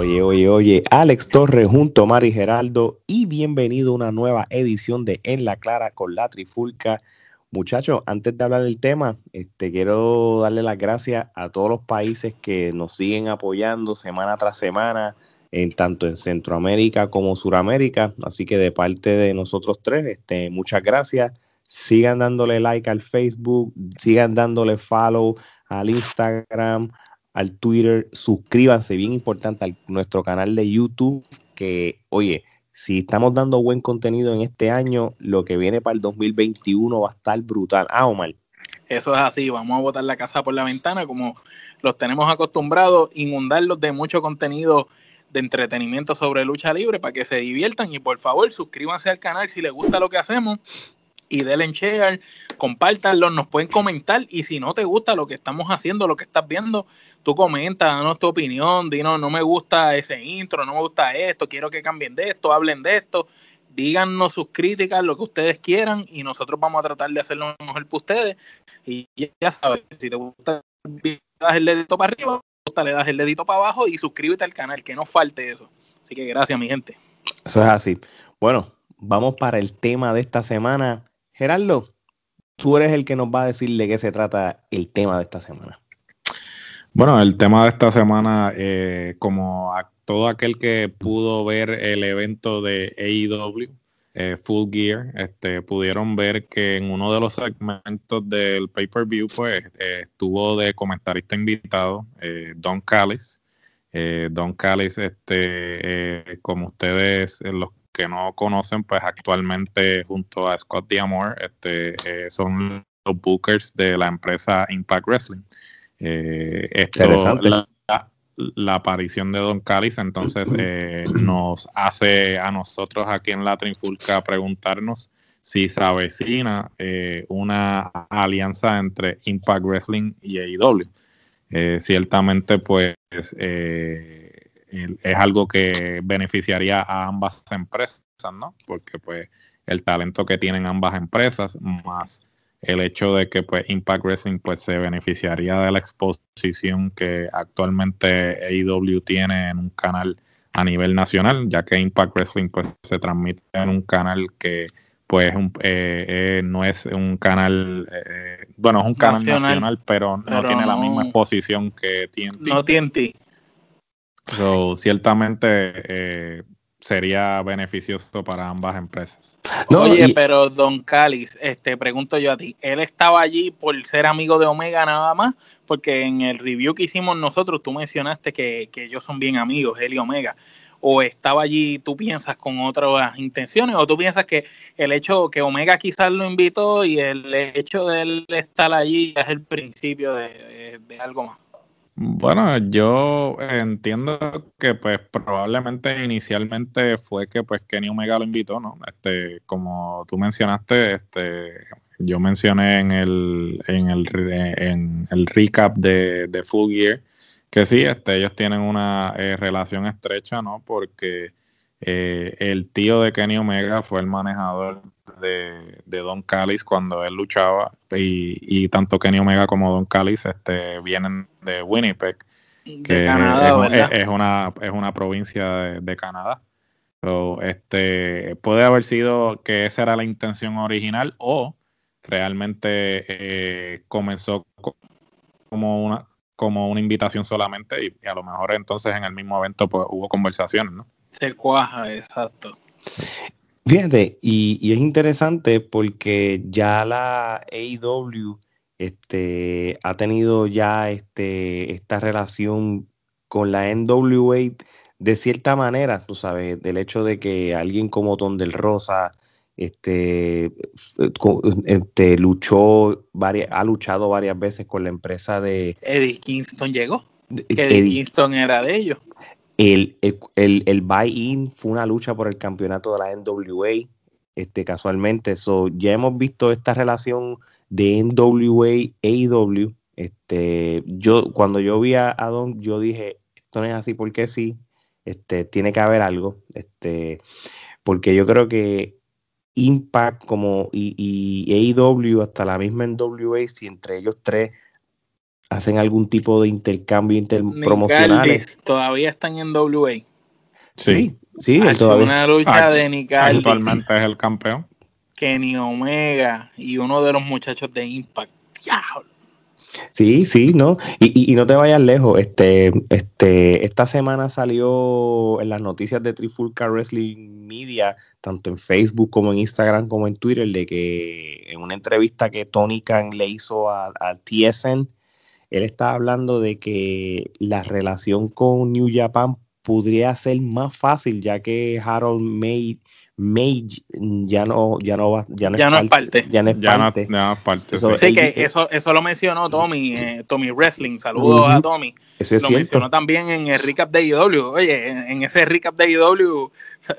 Oye, oye, oye, Alex Torres junto a Mari Geraldo y bienvenido a una nueva edición de En la Clara con la Trifulca. Muchachos, antes de hablar del tema, este, quiero darle las gracias a todos los países que nos siguen apoyando semana tras semana, en tanto en Centroamérica como Suramérica. Así que de parte de nosotros tres, este, muchas gracias. Sigan dándole like al Facebook, sigan dándole follow al Instagram, al Twitter, suscríbanse, bien importante, a nuestro canal de YouTube, que, oye, si estamos dando buen contenido en este año, lo que viene para el 2021 va a estar brutal. Ah, Omar. Eso es así, vamos a botar la casa por la ventana como los tenemos acostumbrados, inundarlos de mucho contenido de entretenimiento sobre lucha libre para que se diviertan y por favor suscríbanse al canal si les gusta lo que hacemos y denle en share, compártanlo, nos pueden comentar y si no te gusta lo que estamos haciendo, lo que estás viendo, tú comenta, danos tu opinión, dinos, no me gusta ese intro, no me gusta esto, quiero que cambien de esto, hablen de esto, díganos sus críticas, lo que ustedes quieran y nosotros vamos a tratar de hacerlo mejor para ustedes y ya sabes, si te gusta le das el dedito para arriba, le das el dedito para abajo y suscríbete al canal, que no falte eso. Así que gracias mi gente. Eso es así. Bueno, vamos para el tema de esta semana Gerardo, tú eres el que nos va a decir de qué se trata el tema de esta semana. Bueno, el tema de esta semana, eh, como a todo aquel que pudo ver el evento de AEW, eh, Full Gear, este, pudieron ver que en uno de los segmentos del pay-per-view, pues, eh, estuvo de comentarista invitado Don Callis. Don Callis, este, como ustedes, los que no conocen, pues actualmente junto a Scott Diamore este, eh, son los bookers de la empresa Impact Wrestling. Eh, esto, la, la, aparición de Don Callis entonces eh, nos hace a nosotros aquí en la Trinfulca preguntarnos si se avecina una alianza entre Impact Wrestling y AEW. ciertamente, pues es algo que beneficiaría a ambas empresas, ¿no? Porque pues el talento que tienen ambas empresas, más el hecho de que pues Impact Wrestling pues se beneficiaría de la exposición que actualmente AEW tiene en un canal a nivel nacional, ya que Impact Wrestling pues se transmite en un canal que pues eh, eh, no es un canal, eh, bueno, es un canal nacional, pero, no tiene la misma exposición que TNT. No TNT. So, ciertamente eh, sería beneficioso para ambas empresas. Oye, pero Don Calis, este, pregunto yo a ti, ¿él estaba allí por ser amigo de Omega nada más? Porque en el review que hicimos nosotros, tú mencionaste que, que ellos son bien amigos, él y Omega. ¿O estaba allí, tú piensas, con otras intenciones? ¿O tú piensas que el hecho que Omega quizás lo invitó y el hecho de él estar allí es el principio de algo más? Bueno, yo entiendo que pues probablemente inicialmente fue que pues Kenny Omega lo invitó, ¿no? Este, como tú mencionaste, este, yo mencioné en el, en el, en el recap de, de Full Gear que sí, este, ellos tienen una eh, relación estrecha, ¿no? Porque eh, el tío de Kenny Omega fue el manejador de, Don Callis cuando él luchaba y, tanto Kenny Omega como Don Callis este, vienen de Winnipeg, que es, una, es una provincia de, Canadá. este, puede haber sido que esa era la intención original o realmente eh, comenzó como una, como una invitación solamente y, a lo mejor entonces en el mismo evento pues, hubo conversaciones, ¿no? Se cuaja, exacto. Fíjate, y, es interesante porque ya la AEW este, ha tenido ya este, esta relación con la NWA de cierta manera, tú sabes, del hecho de que alguien como Don del Rosa este, este, luchó varias, ha luchado varias veces con la empresa de Eddie Kingston llegó. Eddie Kingston era de ellos. El, el, el, buy-in fue una lucha por el campeonato de la NWA, este, casualmente. So, ya hemos visto esta relación de NWA AEW. Este, yo, cuando yo vi a, Don, yo dije, esto no es así porque sí, este, tiene que haber algo. Este, porque yo creo que Impact como y, y AEW hasta la misma NWA, si entre ellos tres hacen algún tipo de intercambio interpromocional. Todavía están en WA. Sí, sí, todavía. Una lucha de Nicaldis. Actualmente es el campeón. Kenny Omega y uno de los muchachos de Impact. Sí, sí, ¿no? Y, y, no te vayas lejos. Este, este, esta semana salió en las noticias de Trifulca Wrestling Media, tanto en Facebook como en Instagram como en Twitter, de que en una entrevista que Tony Khan le hizo al TSN, él estaba hablando de que la relación con New Japan podría ser más fácil, ya que Harold May Mage ya no, ya no va, ya no, es, parte, Ya no es parte. sí, que eso, eso lo mencionó Tommy, eh, Tommy Wrestling. Saludos a Tommy. lo mencionó también en el recap de IW. Oye, en, ese recap de IW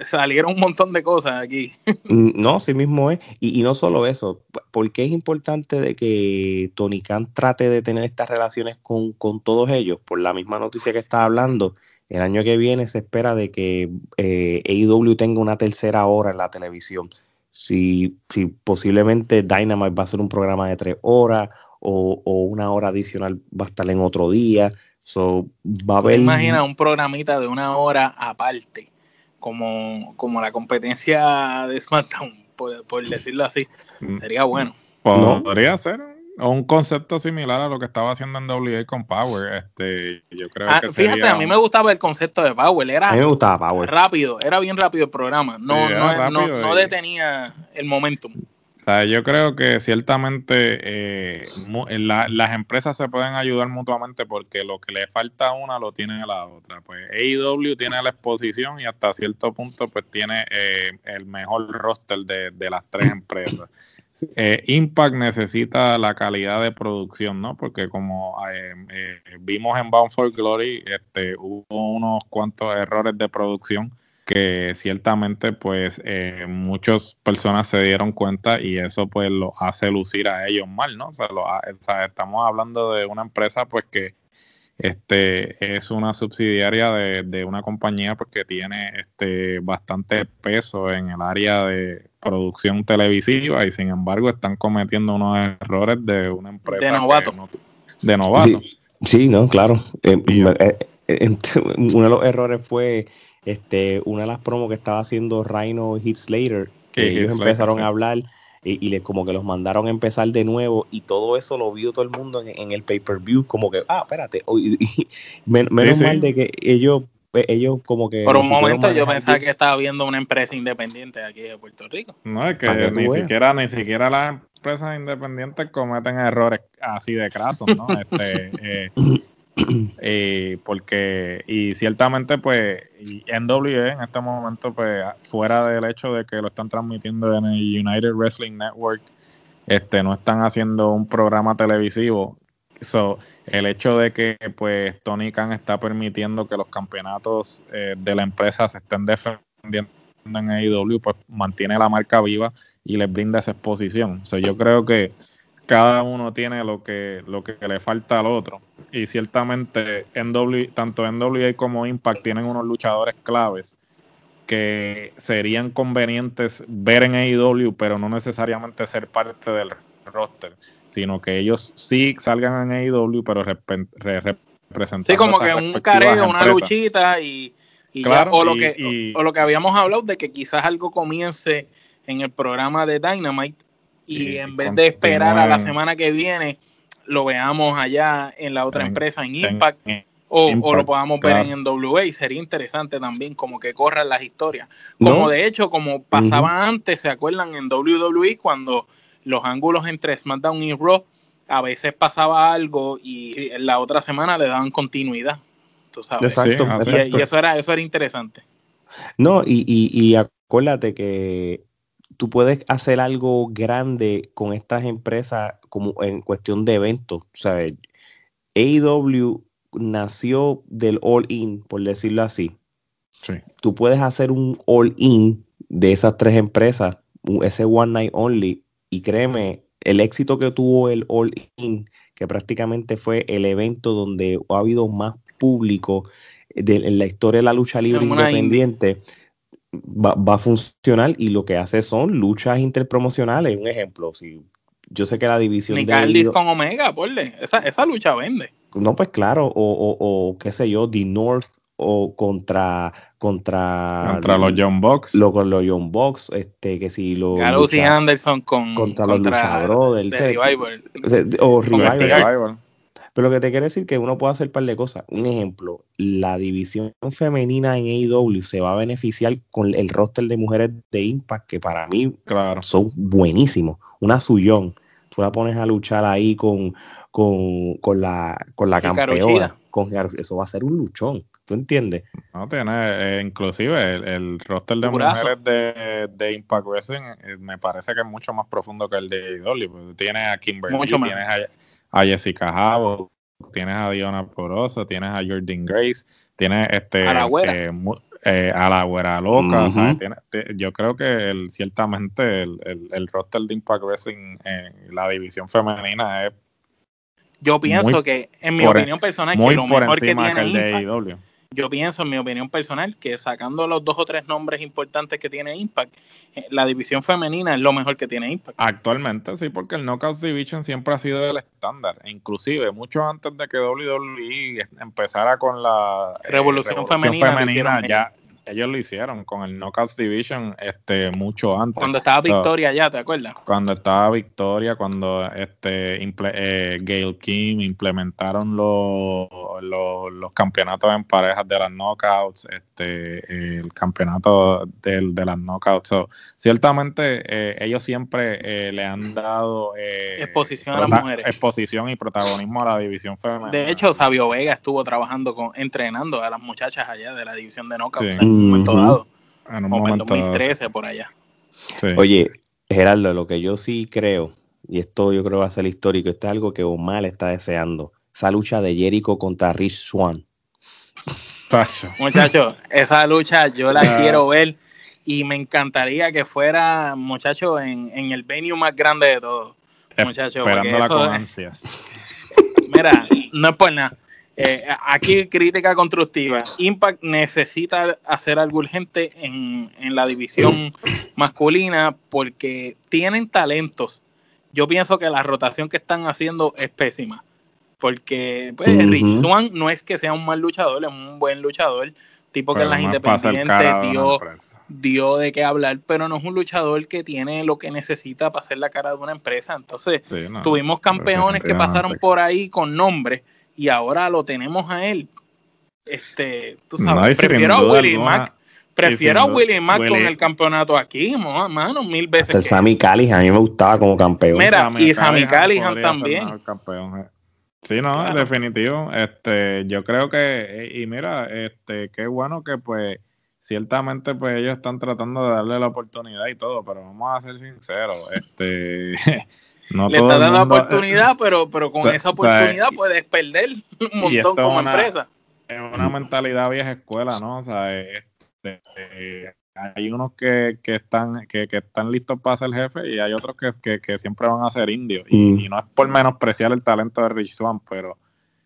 salieron un montón de cosas aquí. Mm, no, sí mismo es. Y, y no solo eso, porque es importante de que Tony Khan trate de tener estas relaciones con, con todos ellos? Por la misma noticia que está hablando el año que viene se espera de que eh, AEW tenga una tercera hora en la televisión. Si, si posiblemente Dynamite va a ser un programa de tres horas o, una hora adicional va a estar en otro día. So, va a haber... Imagina un programita de una hora aparte, como, como la competencia de SmackDown, por, decirlo así. Mm. Sería bueno. Podría ser o un concepto similar a lo que estaba haciendo en WA con Power. Este, yo creo ah, que fíjate, a mí me gustaba el concepto de Power. Era a mí me gustaba Power. rápido, era bien rápido el programa. No, no, no, detenía el momentum. yo creo que ciertamente eh, las empresas se pueden ayudar mutuamente porque lo que le falta a una lo tiene a la otra. Pues AEW tiene la exposición y hasta cierto punto pues tiene eh, el mejor roster de, de las tres empresas. Eh, Impact necesita la calidad de producción, ¿no? Porque como eh, eh, vimos en Bound for Glory, este, hubo unos cuantos errores de producción que ciertamente pues muchas personas se dieron cuenta y eso pues lo hace lucir a ellos mal, ¿no? O sea, estamos hablando de una empresa pues que este es una subsidiaria de, una compañía porque tiene este bastante peso en el área de producción televisiva y sin embargo están cometiendo unos errores de una empresa de novato. de novato. Sí, no claro. Eh, eh, eh, uno de los errores fue este una de las promos que estaba haciendo Rhino Hit Slater que ellos empezaron a hablar y, les como que los mandaron a empezar de nuevo y todo eso lo vio todo el mundo en, el pay-per-view como que, ah, espérate, menos mal de que ellos pues, ellos como que... Por un momento yo pensaba que estaba viendo una empresa independiente aquí de Puerto Rico. No, es que, ni siquiera, ni siquiera las empresas independientes cometen errores así de crasos, ¿no? este, eh, eh, porque, y ciertamente, pues, NWE en este momento, pues, fuera del hecho de que lo están transmitiendo en el United Wrestling Network, este, no están haciendo un programa televisivo. So, el hecho de que, pues, Tony Khan está permitiendo que los campeonatos eh, de la empresa se estén defendiendo en AEW, pues, mantiene la marca viva y les brinda esa exposición. O yo creo que cada uno tiene lo que, lo que le falta al otro. Y ciertamente NW, tanto NWA como Impact tienen unos luchadores claves que serían convenientes ver en AEW, pero no necesariamente ser parte del roster, sino que ellos sí salgan en AEW, pero representando. Sí, como que un careo, una luchita y, o, lo que, o lo que habíamos hablado de que quizás algo comience en el programa de Dynamite y en vez de esperar a la semana que viene, lo veamos allá en la otra empresa, en Impact, o, lo podamos ver en NWA. Y sería interesante también como que corran las historias. Como de hecho, como pasaba antes, ¿se acuerdan en WWE cuando los ángulos entre SmackDown y Raw a veces pasaba algo y la otra semana le daban continuidad? Tú sabes. Exacto, Y, eso era, eso era interesante. No, y, y, y acuérdate que tú puedes hacer algo grande con estas empresas como en cuestión de eventos. ¿sabes? AEW nació del all-in, por decirlo así. Tú puedes hacer un all-in de esas tres empresas, ese One Night Only, y créeme, el éxito que tuvo el all-in, que prácticamente fue el evento donde ha habido más público en la historia de la lucha libre independiente va, a funcionar y lo que hace son luchas interpromocionales. Un ejemplo, si yo sé que la división Ni Caldis con Omega, ponle. Esa, esa lucha vende. No, pues claro, o, o, o qué sé yo, The North o contra contra contra los John Box lo, con los John Box este que si los Carlos y Anderson con contra, los luchadores del Revival o Revival pero lo que te quiero decir es que uno puede hacer un par de cosas. Un ejemplo, la división femenina en AEW se va a beneficiar con el roster de mujeres de Impact, que para mí claro. son buenísimos. Una Suyón, tú la pones a luchar ahí con, con, con la, con la campeona. Con, eso va a ser un luchón. ¿Tú entiendes? No, tiene, eh, inclusive el, roster de mujeres de, de, Impact Wrestling eh, me parece que es mucho más profundo que el de AEW. Tienes a Kimberly, tienes a, a Jessica Havo, tienes a Diona Poroso, tienes a Jordan Grace, tienes este a la güera, eh, eh, a la güera loca. yo creo que el, ciertamente el, el, el, roster de Impact Wrestling en la división femenina es. Yo pienso que, en mi opinión personal, que lo mejor que tiene que el de yo pienso, en mi opinión personal, que sacando los dos o tres nombres importantes que tiene Impact, eh, la división femenina es lo mejor que tiene Impact. Actualmente sí, porque el Knockout Division siempre ha sido el estándar. Inclusive, mucho antes de que WWE empezara con la eh, Revolución, femenina, ya, ellos lo hicieron con el Knockouts Division este mucho antes. Cuando estaba Victoria ya, ¿te acuerdas? Cuando estaba Victoria, cuando este eh, Gail Kim implementaron los, los, campeonatos en parejas de las Knockouts, este el campeonato de, de las Knockouts. ciertamente eh, ellos siempre eh, le han dado exposición a las mujeres. Exposición y protagonismo a la división femenina. De hecho, Sabio Vega estuvo trabajando con entrenando a las muchachas allá de la división de Knockouts un momento dado. En un momento 2013, por allá. Oye, Gerardo, lo que yo sí creo, y esto yo creo va a ser histórico, esto es algo que Omar está deseando. Esa lucha de Jericho contra Rich Swan. Muchachos, esa lucha yo la quiero ver y me encantaría que fuera, muchachos, en, en, el venue más grande de todo. Muchachos, Esperándola con ansias. Mira, no es por nada. Eh, aquí crítica constructiva. Impact necesita hacer algo urgente en, la división masculina porque tienen talentos. Yo pienso que la rotación que están haciendo es pésima. Porque pues, Swan no es que sea un mal luchador, es un buen luchador. Tipo que en las independientes dio, dio de qué hablar, pero no es un luchador que tiene lo que necesita para ser la cara de una empresa. Entonces, tuvimos campeones que pasaron por ahí con nombres y ahora lo tenemos a él. Este, tú sabes, prefiero a Willie Mack. Prefiero a Willie Mack con el campeonato aquí, mano, mil veces. Este Sammy Callihan, a mí me gustaba como campeón. Mira, y Sammy Callihan también. Eh. Sí, no, definitivo. Este, yo creo que, y mira, este, qué bueno que pues ciertamente pues ellos están tratando de darle la oportunidad y todo, pero vamos a ser sinceros, este Le está dando oportunidad, pero, pero con esa oportunidad puedes perder un montón como empresa. Es una mentalidad vieja escuela, ¿no? O sea, este, eh, hay unos que, que están que, que, están listos para ser jefe y hay otros que, que siempre van a ser indios. Y, mm. no es por menospreciar el talento de Rich Swan, pero o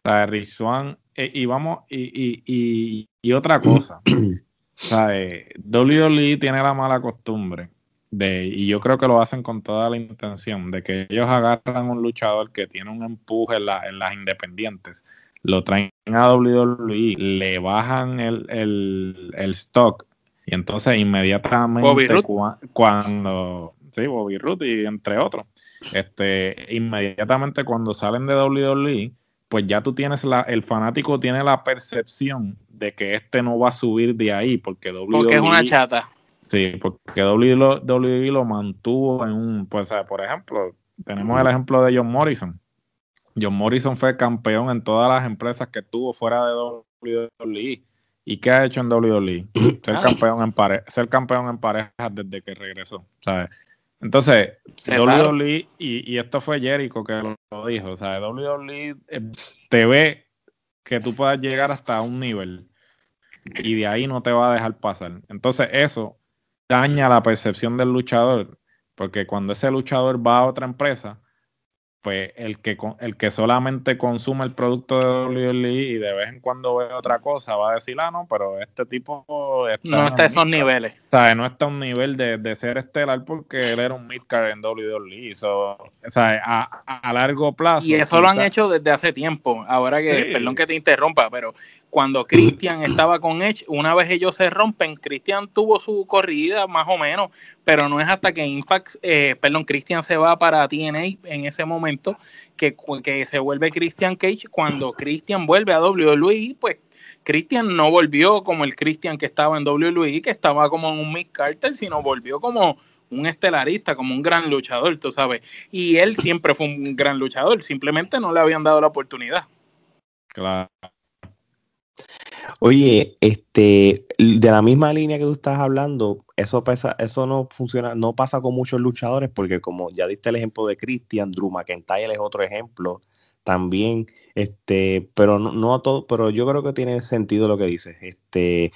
sea, Rich Swan, eh, y vamos, y, y, y, otra cosa. o sea, eh, WWE tiene la mala costumbre y yo creo que lo hacen con toda la intención de que ellos agarran un luchador que tiene un empuje en, las independientes, lo traen a WWE, le bajan el, el, stock y entonces inmediatamente cuando sí, Bobby Root y entre otros, este, inmediatamente cuando salen de WWE, pues ya tú tienes la, el fanático tiene la percepción de que este no va a subir de ahí porque WWE porque es una chata Sí, porque WWE lo, mantuvo en un, pues, por ejemplo, tenemos el ejemplo de John Morrison. John Morrison fue campeón en todas las empresas que tuvo fuera de WWE. ¿Y qué ha hecho en WWE? Ser campeón en, pare ser campeón en parejas desde que regresó. ¿sabes? Entonces, WWE, y, y, esto fue Jericho que lo, dijo, o sea, WWE eh, te ve que tú puedas llegar hasta un nivel y de ahí no te va a dejar pasar. Entonces, eso daña la percepción del luchador, porque cuando ese luchador va a otra empresa, pues el que, el que solamente consume el producto de WWE y de vez en cuando ve otra cosa va a decir, ah, no, pero este tipo no está a esos niveles. O sea, no está a un nivel de, ser estelar porque él era un midcard en WWE. o sea, a, largo plazo. Y eso lo han hecho desde hace tiempo. Ahora que, perdón que te interrumpa, pero cuando Christian estaba con Edge, una vez ellos se rompen, Christian tuvo su corrida más o menos, pero no es hasta que Impact, eh, perdón, Christian se va para TNA en ese momento que, que se vuelve Christian Cage. Cuando Christian vuelve a WWE, pues Christian no volvió como el Christian que estaba en WWE, que estaba como un Mick Carter, sino volvió como un estelarista, como un gran luchador, tú sabes. Y él siempre fue un gran luchador, simplemente no le habían dado la oportunidad. Claro. Oye, este, de la misma línea que tú estás hablando, eso pasa, eso no funciona, no pasa con muchos luchadores, porque como ya diste el ejemplo de Christian, Drew McIntyre es otro ejemplo también, este, pero no, no a todo, pero yo creo que tiene sentido lo que dices. Este,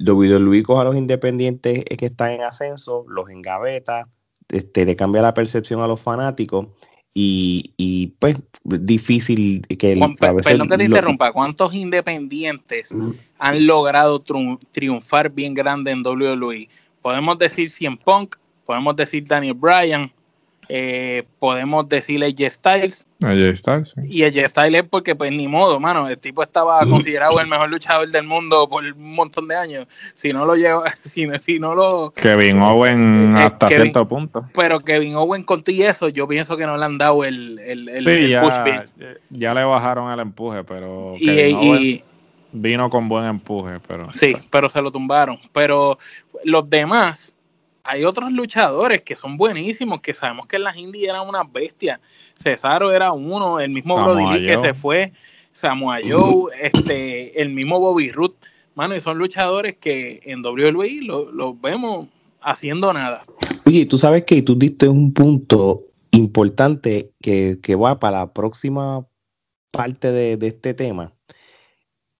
WWE a los independientes que están en ascenso, los engaveta, este, le cambia la percepción a los fanáticos y, pues difícil que el Perdón que te interrumpa, ¿cuántos independientes han logrado triunfar bien grande en WWE? Podemos decir Cien Punk, podemos decir Daniel Bryan, eh, podemos decirle AJ Styles. AJ Styles, Y AJ Styles porque, pues, ni modo, mano. El tipo estaba considerado el mejor luchador del mundo por un montón de años. Si no lo lleva, si, si no lo. Kevin Owen eh, hasta cierto punto. Pero Kevin Owen con y eso, yo pienso que no le han dado el, el, el, ya, push Ya le bajaron el empuje, pero. y, vino con buen empuje, pero. Sí, pero se lo tumbaron. Pero los demás hay otros luchadores que son buenísimos, que sabemos que en las indies eran unas bestias. Cesaro era uno, el mismo Brody Lee que se fue, Samoa Joe, este, el mismo Bobby Root. Mano, y son luchadores que en WWE los vemos haciendo nada. Oye, tú sabes que tú diste un punto importante que, va para la próxima parte de, de este tema.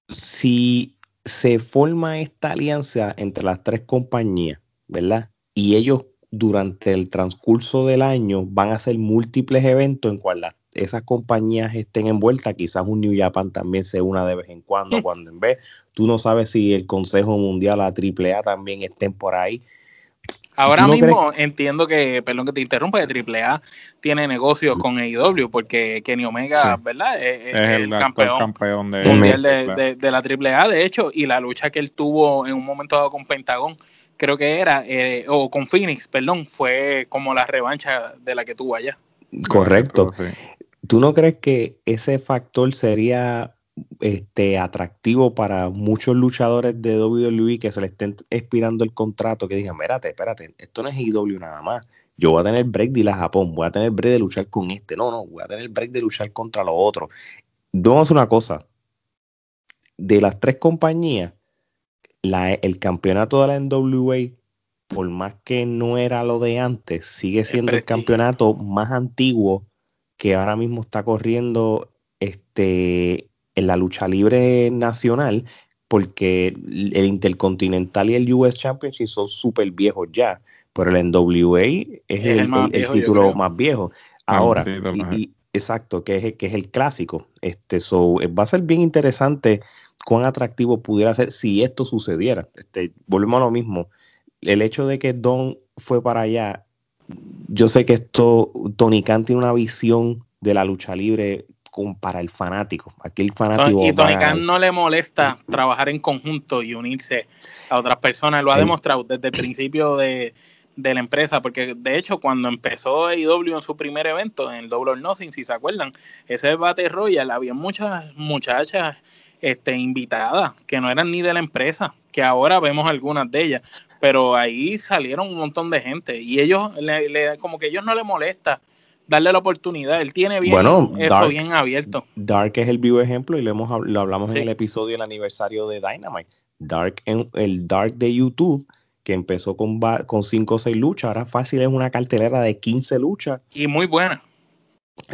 Si se forma esta alianza entre las tres compañías, ¿verdad? Y ellos durante el transcurso del año van a hacer múltiples eventos en cual esas compañías estén envueltas, quizás un New Japan también se una de vez en cuando, cuando en vez, tú no sabes si el Consejo Mundial, la AAA también estén por ahí. Ahora mismo entiendo que, perdón que te interrumpa, de AAA tiene negocios con AEW porque Kenny Omega, ¿verdad? Es, el, campeón, mundial de, de, la AAA, de hecho, y la lucha que él tuvo en un momento dado con Pentagón creo que era, eh, o con Phoenix, perdón, fue como la revancha de la que tuvo allá. Correcto. ¿Tú no crees que ese factor sería este, atractivo para muchos luchadores de WWE que se le estén expirando el contrato, que digan, espérate, espérate, esto no es IW nada más. Yo voy a tener break de ir a Japón, voy a tener break de luchar con este. No, no, voy a tener break de luchar contra los otros. Vamos a hacer una cosa. De las tres compañías, el campeonato de la NWA, por más que no era lo de antes, sigue siendo el, campeonato más antiguo que ahora mismo está corriendo este, en la lucha libre nacional, porque el Intercontinental y el US Championship son súper viejos ya, pero el NWA es, el, título más viejo. Ahora, exacto, que es, que es el clásico. Este, so, va a ser bien interesante cuán atractivo pudiera ser si esto sucediera. Este, volvemos a lo mismo. El hecho de que Don fue para allá, yo sé que esto, Tony Khan tiene una visión de la lucha libre para el fanático. Aquí el fanático. Y Tony Khan no le molesta trabajar en conjunto y unirse a otras personas. Lo ha demostrado desde el principio de, de la empresa, porque de hecho cuando empezó AEW en su primer evento, en el Double or Nothing, si se acuerdan, ese Battle Royal, había muchas muchachas este, invitadas que no eran ni de la empresa, que ahora vemos algunas de ellas, pero ahí salieron un montón de gente y ellos, le, como que a ellos no les molesta darle la oportunidad, él tiene bien eso bien abierto. Dark es el vivo ejemplo y lo, hemos, lo hablamos en el episodio del aniversario de Dynamite. Dark, en, el Dark de YouTube que empezó con, con 5 o 6 luchas, ahora fácil es una cartelera de 15 luchas. Y muy buenas.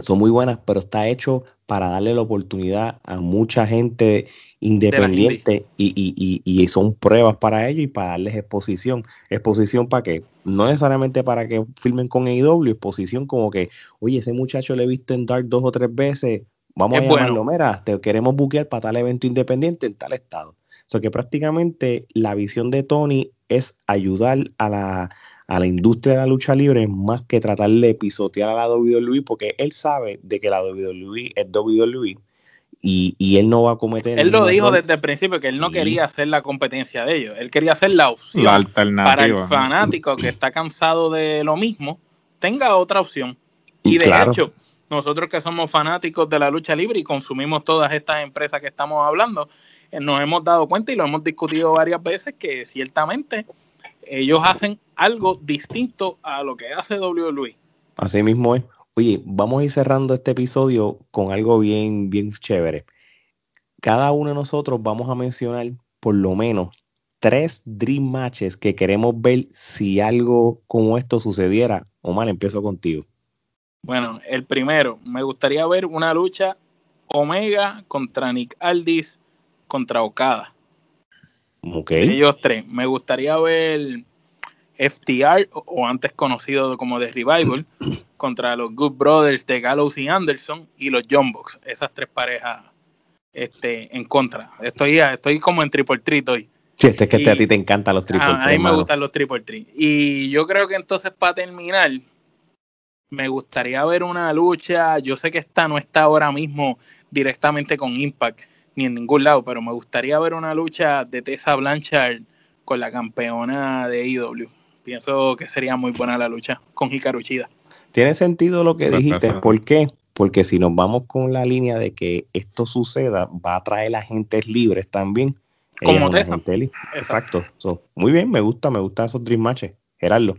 Son muy buenas, pero está hecho para darle la oportunidad a mucha gente independiente y, y, son pruebas para ellos y para darles exposición. ¿Exposición para qué? No necesariamente para que filmen con AEW, exposición como que, oye, ese muchacho le he visto en Dark dos o tres veces, vamos a llamarlo, mira, te queremos buquear para tal evento independiente en tal estado. O sea que prácticamente la visión de Tony es ayudar a la, a la industria de la lucha libre más que tratar de pisotear a la WWE porque él sabe de que la WWE es WWE y, y él no va a cometer. Él lo dijo desde el principio que él no quería hacer la competencia de ellos, él quería hacer la opción. Para el fanático que está cansado de lo mismo, tenga otra opción. Y de hecho, nosotros que somos fanáticos de la lucha libre y consumimos todas estas empresas que estamos hablando, nos hemos dado cuenta y lo hemos discutido varias veces que ciertamente ellos hacen algo distinto a lo que hace WWE. Así mismo es. Oye, vamos a ir cerrando este episodio con algo bien, bien chévere. Cada uno de nosotros vamos a mencionar por lo menos tres Dream Matches que queremos ver si algo como esto sucediera. Omar, empiezo contigo. Bueno, el primero, me gustaría ver una lucha Omega contra Nick Aldis contra Okada. Ellos tres. Me gustaría ver FTR, o antes conocido como The Revival, contra los Good Brothers de Gallows y Anderson y los John Box. Esas tres parejas este, en contra. Estoy, estoy como en triple treat hoy. Sí, este es que a ti te encantan los triple A mí me gustan los triple treat. Y yo creo que entonces para terminar, me gustaría ver una lucha. Yo sé que esta no está ahora mismo directamente con Impact, ni en ningún lado, pero me gustaría ver una lucha de Tessa Blanchard con la campeona de IW. Pienso que sería muy buena la lucha con Hikaru Shida. Tiene sentido lo que dijiste, ¿por qué? Porque si nos vamos con la línea de que esto suceda, va a traer agentes libres también. Como Tessa. Exacto. muy bien, me gusta, me gustan esos Dream Matches. Gerardo.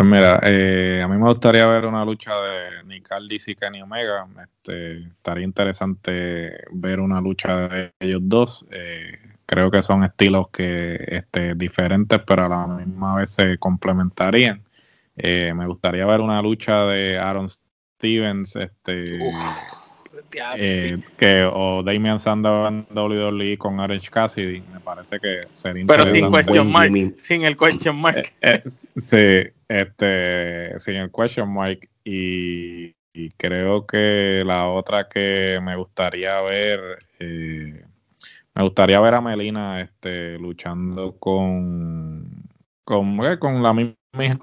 Pues mira, eh, a mí me gustaría ver una lucha de Nick Aldis y Kenny Omega. Este, estaría interesante ver una lucha de ellos dos. Eh, creo que son estilos que este, diferentes, pero a la misma vez se complementarían. Eh, me gustaría ver una lucha de Aaron Stevens, este, eh, que o Damian Sandow en WWE con Orange Cassidy, me parece que sería Pero sin question mark, sin el question mark. Eh, sí, este, sin el question mark y, creo que la otra que me gustaría ver, me gustaría ver a Melina este, luchando con, con, con la misma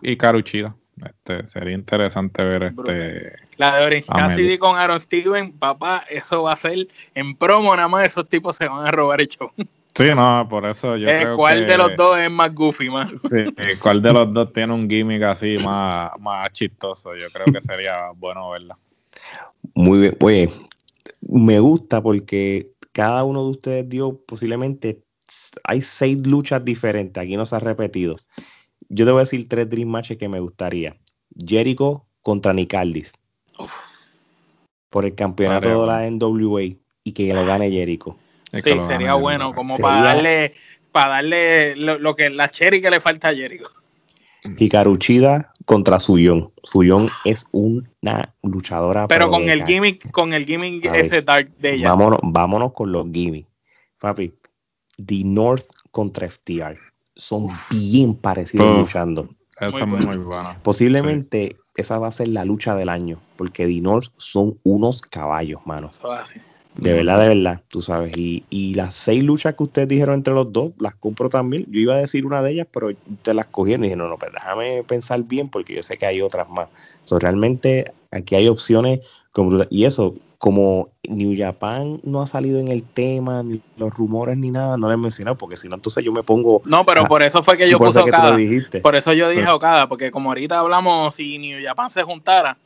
y Caruchida. Este, sería interesante ver este. La de Orange Cassidy con Aaron Steven, papá, eso va a ser en promo, nada más esos tipos se van a robar el show. Sí, no, por eso yo eh, ¿Cuál de los dos es más goofy, más? Sí, ¿cuál de los dos tiene un gimmick así más, más chistoso? Yo creo que sería bueno verla. Muy bien, oye, me gusta porque cada uno de ustedes dio posiblemente, hay seis luchas diferentes, aquí no se ha repetido. Yo te voy a decir tres Dream Matches que me gustaría. Jericho contra Nicaldis. Por el campeonato de la NWA y que lo gane Jericho. Sí, sería bueno, como para darle, para darle lo, que la cherry que le falta a Jericho. Y Caruchida contra Suyon. Suyon es una luchadora. Pero con el gimmick, con el gimmick ese dark de ella. Vámonos, vámonos con los gimmicks. Papi, The North contra FTR son bien parecidos luchando. Posiblemente esa va a ser la lucha del año, porque Dinors son unos caballos, manos. De verdad, de verdad, tú sabes. Y, y, las seis luchas que ustedes dijeron entre los dos, las compro también. Yo iba a decir una de ellas, pero te las cogieron y dije, no, no, pero déjame pensar bien porque yo sé que hay otras más. So, realmente aquí hay opciones. Como, y eso, como New Japan no ha salido en el tema, ni los rumores ni nada, no le he mencionado, porque si no, entonces yo me pongo. No, pero por eso fue que yo puse Okada. Por eso yo dije Okada, porque como ahorita hablamos, si New Japan se juntara,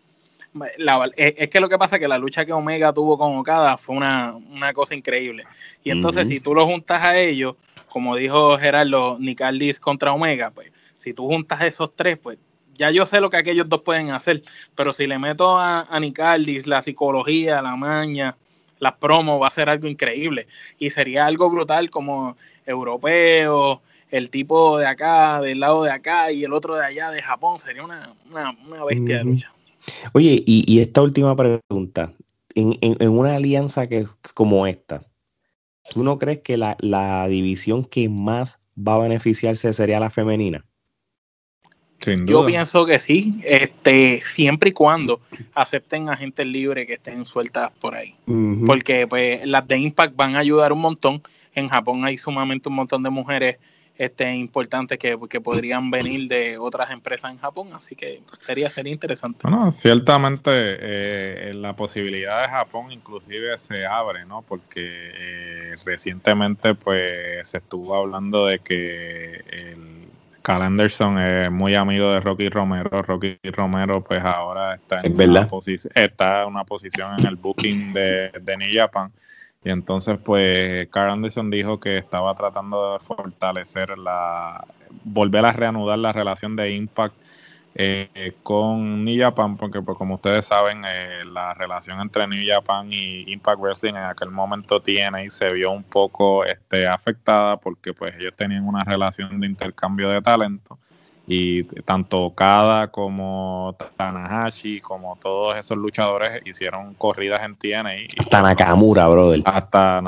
es, que lo que pasa es que la lucha que Omega tuvo con Okada fue una, cosa increíble. Y entonces, si tú lo juntas a ellos, como dijo Gerardo, Nicaldis contra Omega, pues si tú juntas esos tres, pues ya yo sé lo que aquellos dos pueden hacer, pero si le meto a, a Nicaldis la psicología, la maña, las promos, va a ser algo increíble. Y sería algo brutal como europeo, el tipo de acá, del lado de acá y el otro de allá de Japón. Sería una, bestia de lucha. Oye, y, esta última pregunta. en, una alianza que como esta, ¿tú no crees que la, la división que más va a beneficiarse sería la femenina? Yo pienso que sí, este, siempre y cuando acepten agentes libres que estén sueltas por ahí. Porque pues las de Impact van a ayudar un montón. En Japón hay sumamente un montón de mujeres este, importantes que, que podrían venir de otras empresas en Japón, así que sería, sería interesante. Bueno, ciertamente eh, la posibilidad de Japón inclusive se abre, ¿no? Porque eh, recientemente pues se estuvo hablando de que el Cal es muy amigo de Rocky Romero. Rocky Romero, pues ahora está en, una, está en una posición en el booking de, de New Japan. Y entonces, pues, Carl Anderson dijo que estaba tratando de fortalecer la. volver a reanudar la relación de Impact eh, con New Japan, porque pues, como ustedes saben, eh, la relación entre New Japan y Impact Wrestling en aquel momento tiene y se vio un poco este, afectada porque pues ellos tenían una relación de intercambio de talento y tanto Kada como Tanahashi, como todos esos luchadores hicieron corridas en TNA. Hasta Nakamura, brother. Hasta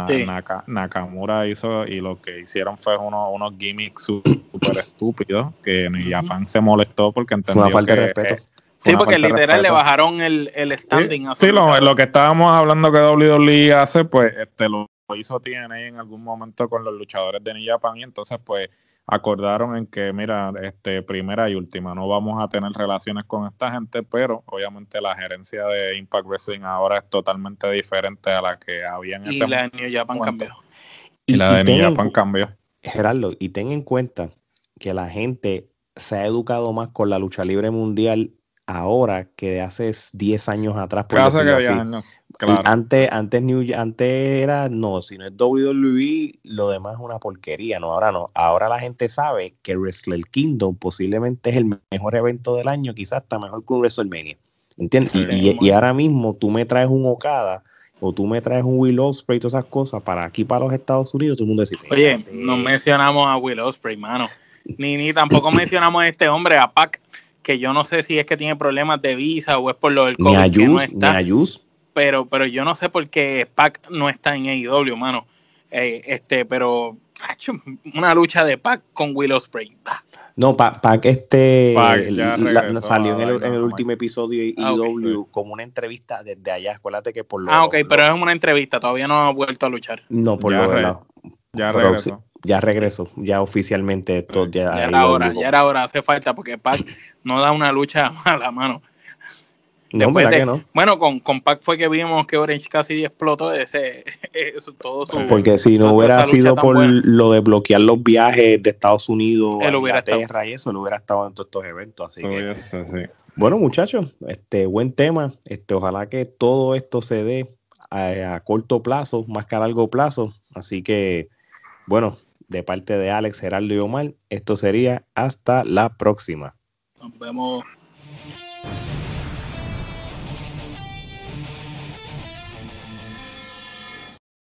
Nakamura hizo, y lo que hicieron fue unos gimmicks súper estúpidos, que en Japan se molestó porque entendió una falta de respeto. Sí, porque literal le bajaron el, el standing. Sí, lo, lo, que estábamos hablando que WWE hace, pues este lo hizo TNA en algún momento con los luchadores de New Japan y entonces pues acordaron en que, mira, este, primera y última, no vamos a tener relaciones con esta gente, pero obviamente la gerencia de Impact Wrestling ahora es totalmente diferente a la que había en y la de New Japan cambió. Y, la de New Japan cambió. Gerardo, y ten en cuenta que la gente se ha educado más con la lucha libre mundial ahora que de hace 10 años atrás. Por antes, antes, New, antes era, no, si no es WWE, lo demás es una porquería, no, ahora no. Ahora la gente sabe que Wrestle Kingdom posiblemente es el mejor evento del año, quizás hasta mejor que un WrestleMania. ¿Entiendes? Y, ahora mismo tú me traes un Okada o tú me traes un Will Ospreay y todas esas cosas para aquí, para los Estados Unidos, todo el mundo dice. Oye, no mencionamos a Will Ospreay, mano. Ni, ni tampoco mencionamos a este hombre, a Pac, que yo no sé si es que tiene problemas de visa o es por lo del COVID. Ni a que no está. Ni a pero, pero yo no sé por qué Pac no está en AEW, mano. Eh, este, pero hecho una lucha de Pac con Will Ospreay. No, Pac, este salió en el, último episodio de ah, AEW como una entrevista desde allá. Acuérdate que por lo Ah, ok, pero es una entrevista, todavía no ha vuelto a luchar. No, por lo de Ya regresó. ya regresó, ya oficialmente todo, ya, ya era hora, ya era hora, hace falta porque Pac no da una lucha mala, mano. No, que no? Bueno, con, con Pac fue que vimos que Orange casi explotó ese, todo su, Porque si no hubiera sido por lo de bloquear los viajes de Estados Unidos a Inglaterra y eso, él hubiera estado en todos estos eventos. Así que, bueno, muchachos, este buen tema. Este, ojalá que todo esto se dé a, a corto plazo, más que a largo plazo. Así que, bueno, de parte de Alex, Geraldo y Omar, esto sería hasta la próxima. Nos vemos.